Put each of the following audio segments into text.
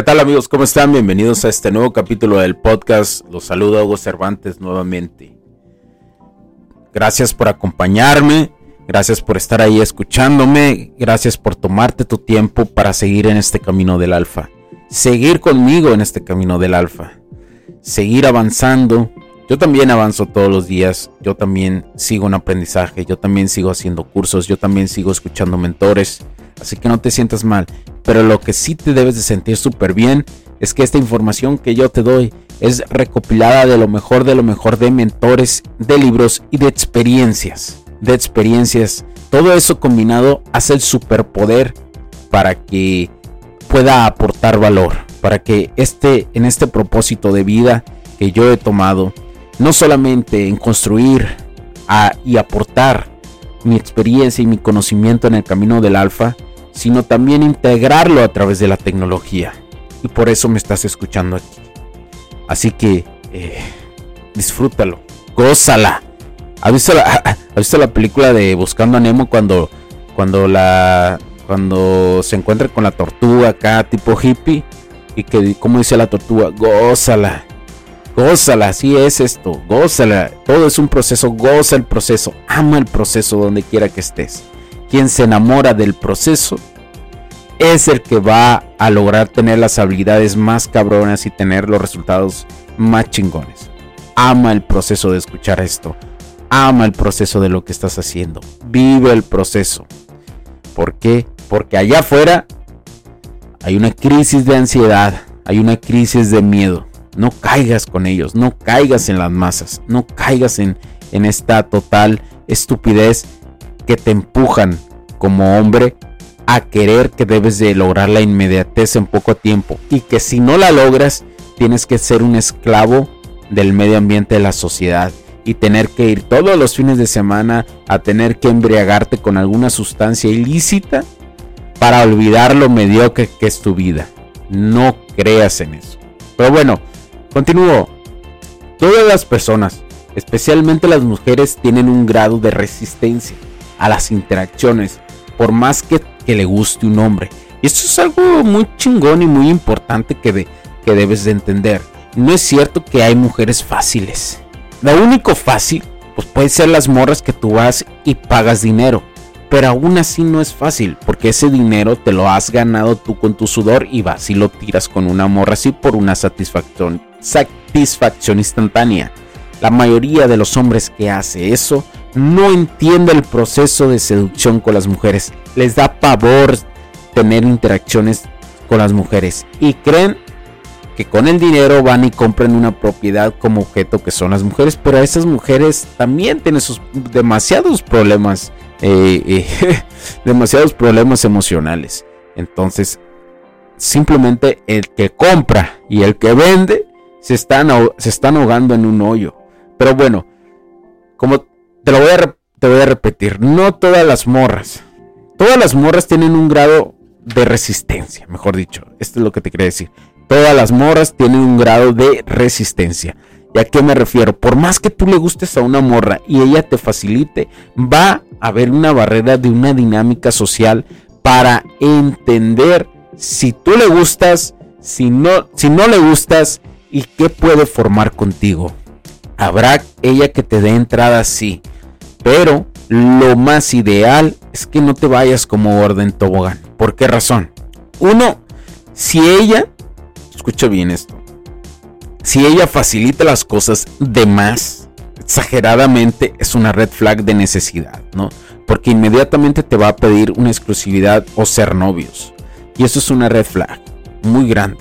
¿Qué tal amigos? ¿Cómo están? Bienvenidos a este nuevo capítulo del podcast. Los saluda Hugo Cervantes nuevamente. Gracias por acompañarme, gracias por estar ahí escuchándome, gracias por tomarte tu tiempo para seguir en este camino del alfa. Seguir conmigo en este camino del alfa. Seguir avanzando. Yo también avanzo todos los días, yo también sigo en aprendizaje, yo también sigo haciendo cursos, yo también sigo escuchando mentores así que no te sientas mal. Pero lo que sí te debes de sentir súper bien es que esta información que yo te doy es recopilada de lo mejor de lo mejor de mentores, de libros y de experiencias. De experiencias. Todo eso combinado hace el superpoder para que pueda aportar valor. Para que este, en este propósito de vida que yo he tomado, no solamente en construir y aportar mi experiencia y mi conocimiento en el camino del alfa, sino también integrarlo a través de la tecnología. Y por eso me estás escuchando aquí. Así que eh, disfrútalo, gózala. ¿Has visto, la, película de Buscando a Nemo cuando, cuando se encuentra con la tortuga acá, tipo hippie? Y que, como dice la tortuga, gózala. Gózala, así es esto, gózala. Todo es un proceso, goza el proceso, ama el proceso donde quiera que estés quien se enamora del proceso es el que va a lograr tener las habilidades más cabronas y tener los resultados más chingones. Ama el proceso de escuchar esto. Ama el proceso de lo que estás haciendo. Vive el proceso. ¿Por qué? Porque allá afuera hay una crisis de ansiedad, hay una crisis de miedo. No caigas con ellos, no caigas en las masas, no caigas en, en esta total estupidez que te empujan como hombre a querer que debes de lograr la inmediatez en poco tiempo y que si no la logras tienes que ser un esclavo del medio ambiente de la sociedad y tener que ir todos los fines de semana a tener que embriagarte con alguna sustancia ilícita para olvidar lo mediocre que es tu vida. No creas en eso. Pero bueno, continúo. Todas las personas, especialmente las mujeres, tienen un grado de resistencia a las interacciones, por más que, le guste un hombre. Y esto es algo muy chingón y muy importante que, que debes de entender. No es cierto que hay mujeres fáciles. Lo único fácil, pues puede ser las morras que tú vas y pagas dinero. Pero aún así no es fácil, porque ese dinero te lo has ganado tú con tu sudor y vas y lo tiras con una morra así por una satisfacción, satisfacción instantánea. La mayoría de los hombres que hace eso no entiende el proceso de seducción con las mujeres. Les da pavor tener interacciones con las mujeres y creen que con el dinero van y compran una propiedad como objeto que son las mujeres, pero esas mujeres también tienen sus demasiados problemas, eh, eh, demasiados problemas emocionales. Entonces, simplemente el que compra y el que vende se están, se están ahogando en un hoyo. Pero bueno, como te lo voy a, te voy a repetir, no todas las morras, todas las morras tienen un grado de resistencia, mejor dicho, esto es lo que te quería decir. Todas las morras tienen un grado de resistencia. ¿Y a qué me refiero? Por más que tú le gustes a una morra y ella te facilite, va a haber una barrera de una dinámica social para entender si tú le gustas, si no, si no le gustas y qué puede formar contigo. Habrá ella que te dé entrada, sí. Pero lo más ideal es que no te vayas como orden tobogán. ¿Por qué razón? Uno, si ella, escucha bien esto, si ella facilita las cosas de más, exageradamente, es una red flag de necesidad, ¿no? Porque inmediatamente te va a pedir una exclusividad o ser novios. Y eso es una red flag muy grande.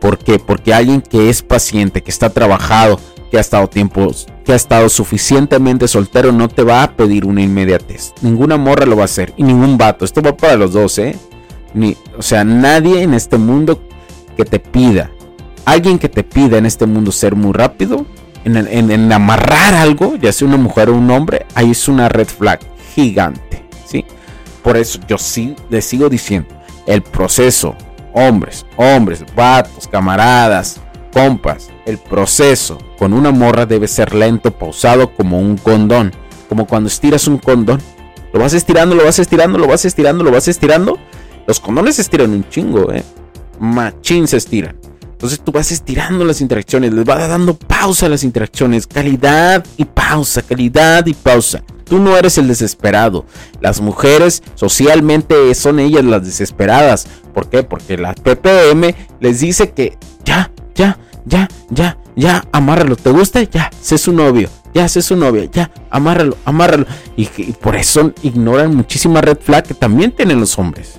¿Por qué? Porque alguien que es paciente, que está trabajado, que ha estado tiempo, que ha estado suficientemente soltero, no te va a pedir una inmediatez. Ninguna morra lo va a hacer. Y ningún vato. Esto va para los dos, ¿eh? Ni, o sea, nadie en este mundo que te pida. Alguien que te pida en este mundo ser muy rápido. En, amarrar algo, ya sea una mujer o un hombre, ahí es una red flag gigante. ¿sí? Por eso yo sí le sigo diciendo, el proceso, hombres, hombres, vatos, camaradas, compas, el proceso con una morra debe ser lento, pausado como un condón. Como cuando estiras un condón. Lo vas estirando, lo vas estirando, lo vas estirando, lo vas estirando. Los condones se estiran un chingo, eh. Machín se estiran. Entonces tú vas estirando las interacciones, les vas dando pausa a las interacciones, calidad y pausa, calidad y pausa. Tú no eres el desesperado. Las mujeres socialmente son ellas las desesperadas. ¿Por qué? Porque la PPM les dice que ya, ya, ya, ya, ya, amárralo. ¿Te gusta? Ya, sé su novio. Ya, sé su novia. Ya, amárralo, amárralo. Y, y por eso ignoran muchísima red flag que también tienen los hombres.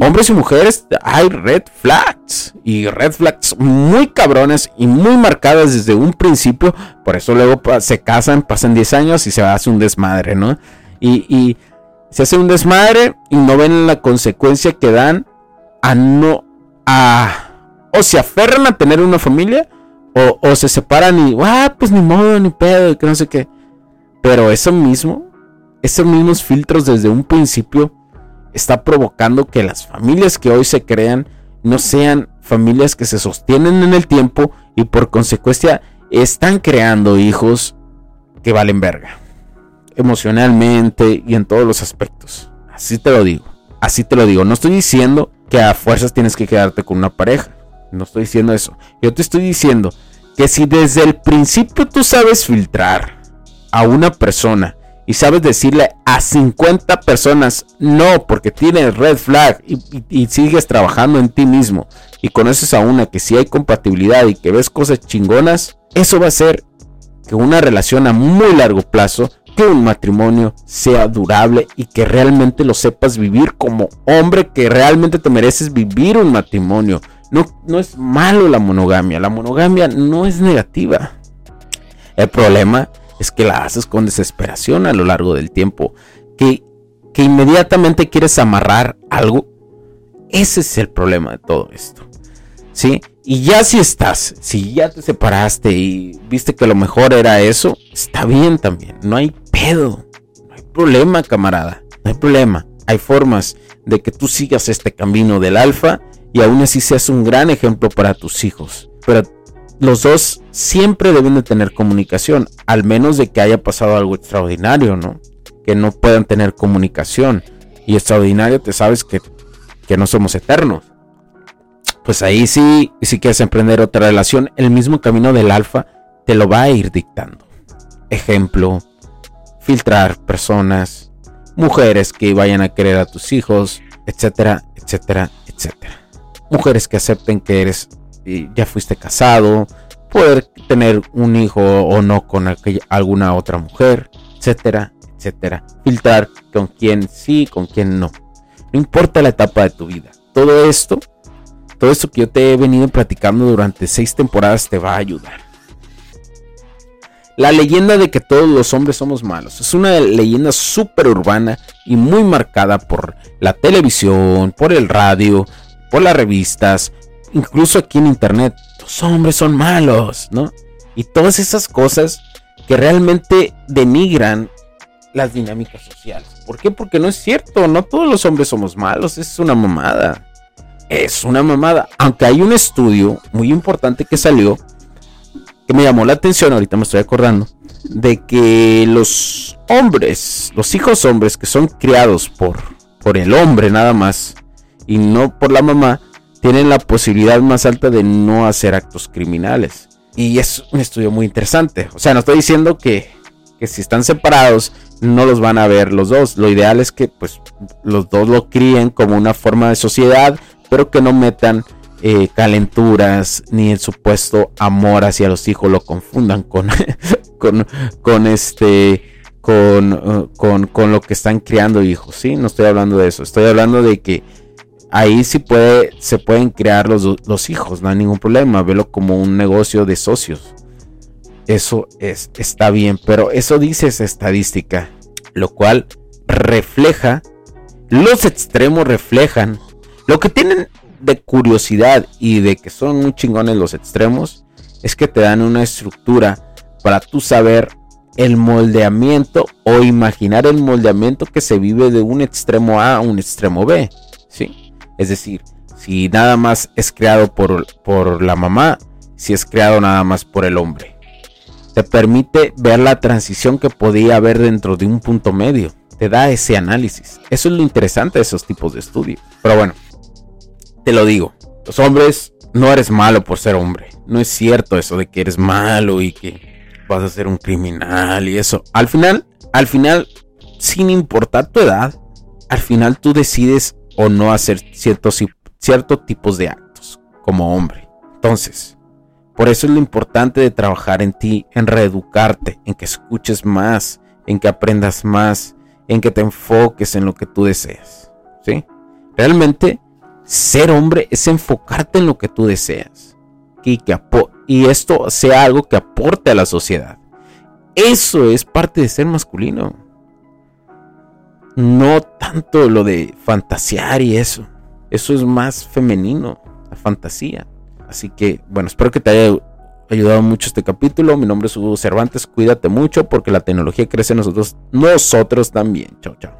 Hombres y mujeres hay red flags y red flags muy cabrones y muy marcadas desde un principio. Por eso luego se casan, pasan 10 años y se hace un desmadre, ¿no? Y, se hace un desmadre y no ven la consecuencia que dan a no. a. o se aferran a tener una familia o, se separan y. ah, pues ni modo, ni pedo, que no sé qué. Pero eso mismo, esos mismos filtros desde un principio está provocando que las familias que hoy se crean no sean familias que se sostienen en el tiempo y por consecuencia están creando hijos que valen verga. Emocionalmente y en todos los aspectos. Así te lo digo. Así te lo digo. No estoy diciendo que a fuerzas tienes que quedarte con una pareja. No estoy diciendo eso. Yo te estoy diciendo que si desde el principio tú sabes filtrar a una persona y sabes decirle a 50 personas no porque tienes red flag y, sigues trabajando en ti mismo y conoces a una que si hay compatibilidad y que ves cosas chingonas, eso va a hacer que una relación a muy largo plazo, que un matrimonio sea durable y que realmente lo sepas vivir como hombre que realmente te mereces vivir un matrimonio. No, no es malo la monogamia, la monogamia no es negativa. El problema es que la haces con desesperación a lo largo del tiempo, que, que inmediatamente quieres amarrar algo. Ese es el problema de todo esto. ¿Sí? Y ya si estás, si ya te separaste y viste que lo mejor era eso, está bien también, no hay pedo, no hay problema, camarada, no hay problema. Hay formas de que tú sigas este camino del alfa y aún así seas un gran ejemplo para tus hijos. Pero los dos siempre deben de tener comunicación, al menos de que haya pasado algo extraordinario, ¿no? Que no puedan tener comunicación. Y extraordinario, te sabes que, que no somos eternos. pues ahí sí, si quieres emprender otra relación, el mismo camino del alfa te lo va a ir dictando. Ejemplo, filtrar personas, mujeres que vayan a querer a tus hijos, etcétera, etcétera, etcétera. Mujeres que acepten que eres ya fuiste casado, poder tener un hijo o no con alguna otra mujer, etcétera, etcétera. Filtrar con quién sí, con quién no. No importa la etapa de tu vida. Todo esto, todo esto que yo te he venido platicando durante seis temporadas te va a ayudar. La leyenda de que todos los hombres somos malos es una leyenda súper urbana y muy marcada por la televisión, por el radio, por las revistas, incluso aquí en internet. Los hombres son malos, ¿no? Y todas esas cosas que realmente denigran las dinámicas sociales. ¿Por qué? Porque no es cierto, no todos los hombres somos malos, es una mamada. Es una mamada. Aunque hay un estudio muy importante que salió, que me llamó la atención, ahorita me estoy acordando, de que los hombres, los hijos hombres que son criados por, por el hombre nada más, y no por la mamá, tienen la posibilidad más alta de no hacer actos criminales. Y es un estudio muy interesante. O sea, no estoy diciendo que, si están separados no los van a ver los dos. Lo ideal es que pues los dos lo críen como una forma de sociedad, pero que no metan eh, calenturas ni el supuesto amor hacia los hijos lo confundan con, con, con este con, uh, con, con, lo que están criando hijos. Sí, no estoy hablando de eso. Estoy hablando de que ahí sí puede, se pueden crear los, hijos, no hay ningún problema, velo como un negocio de socios. Eso es, está bien, pero eso dice esa estadística, lo cual refleja, los extremos reflejan, lo que tienen de curiosidad y de que son muy chingones los extremos, es que te dan una estructura para tú saber el moldeamiento o imaginar el moldeamiento que se vive de un extremo A a un extremo B. ¿sí? Es decir, si nada más es creado por, por la mamá, si es creado nada más por el hombre. Te permite ver la transición que podía haber dentro de un punto medio. Te da ese análisis. Eso es lo interesante de esos tipos de estudios. Pero bueno, te lo digo. Los hombres no eres malo por ser hombre. No es cierto eso de que eres malo y que vas a ser un criminal y eso. Al final, al final, sin importar tu edad, al final tú decides o no hacer ciertos, tipos de actos como hombre. Entonces, por eso es lo importante de trabajar en ti, en reeducarte, en que escuches más, en que aprendas más, en que te enfoques en lo que tú deseas. ¿Sí? Realmente, ser hombre es enfocarte en lo que tú deseas. Y, que y esto sea algo que aporte a la sociedad. Eso es parte de ser masculino no tanto lo de fantasear y eso. Eso es más femenino, la fantasía. Así que, bueno, espero que te haya ayudado mucho este capítulo. Mi nombre es Hugo Cervantes. Cuídate mucho porque la tecnología crece en nosotros, nosotros también. Chao, chao.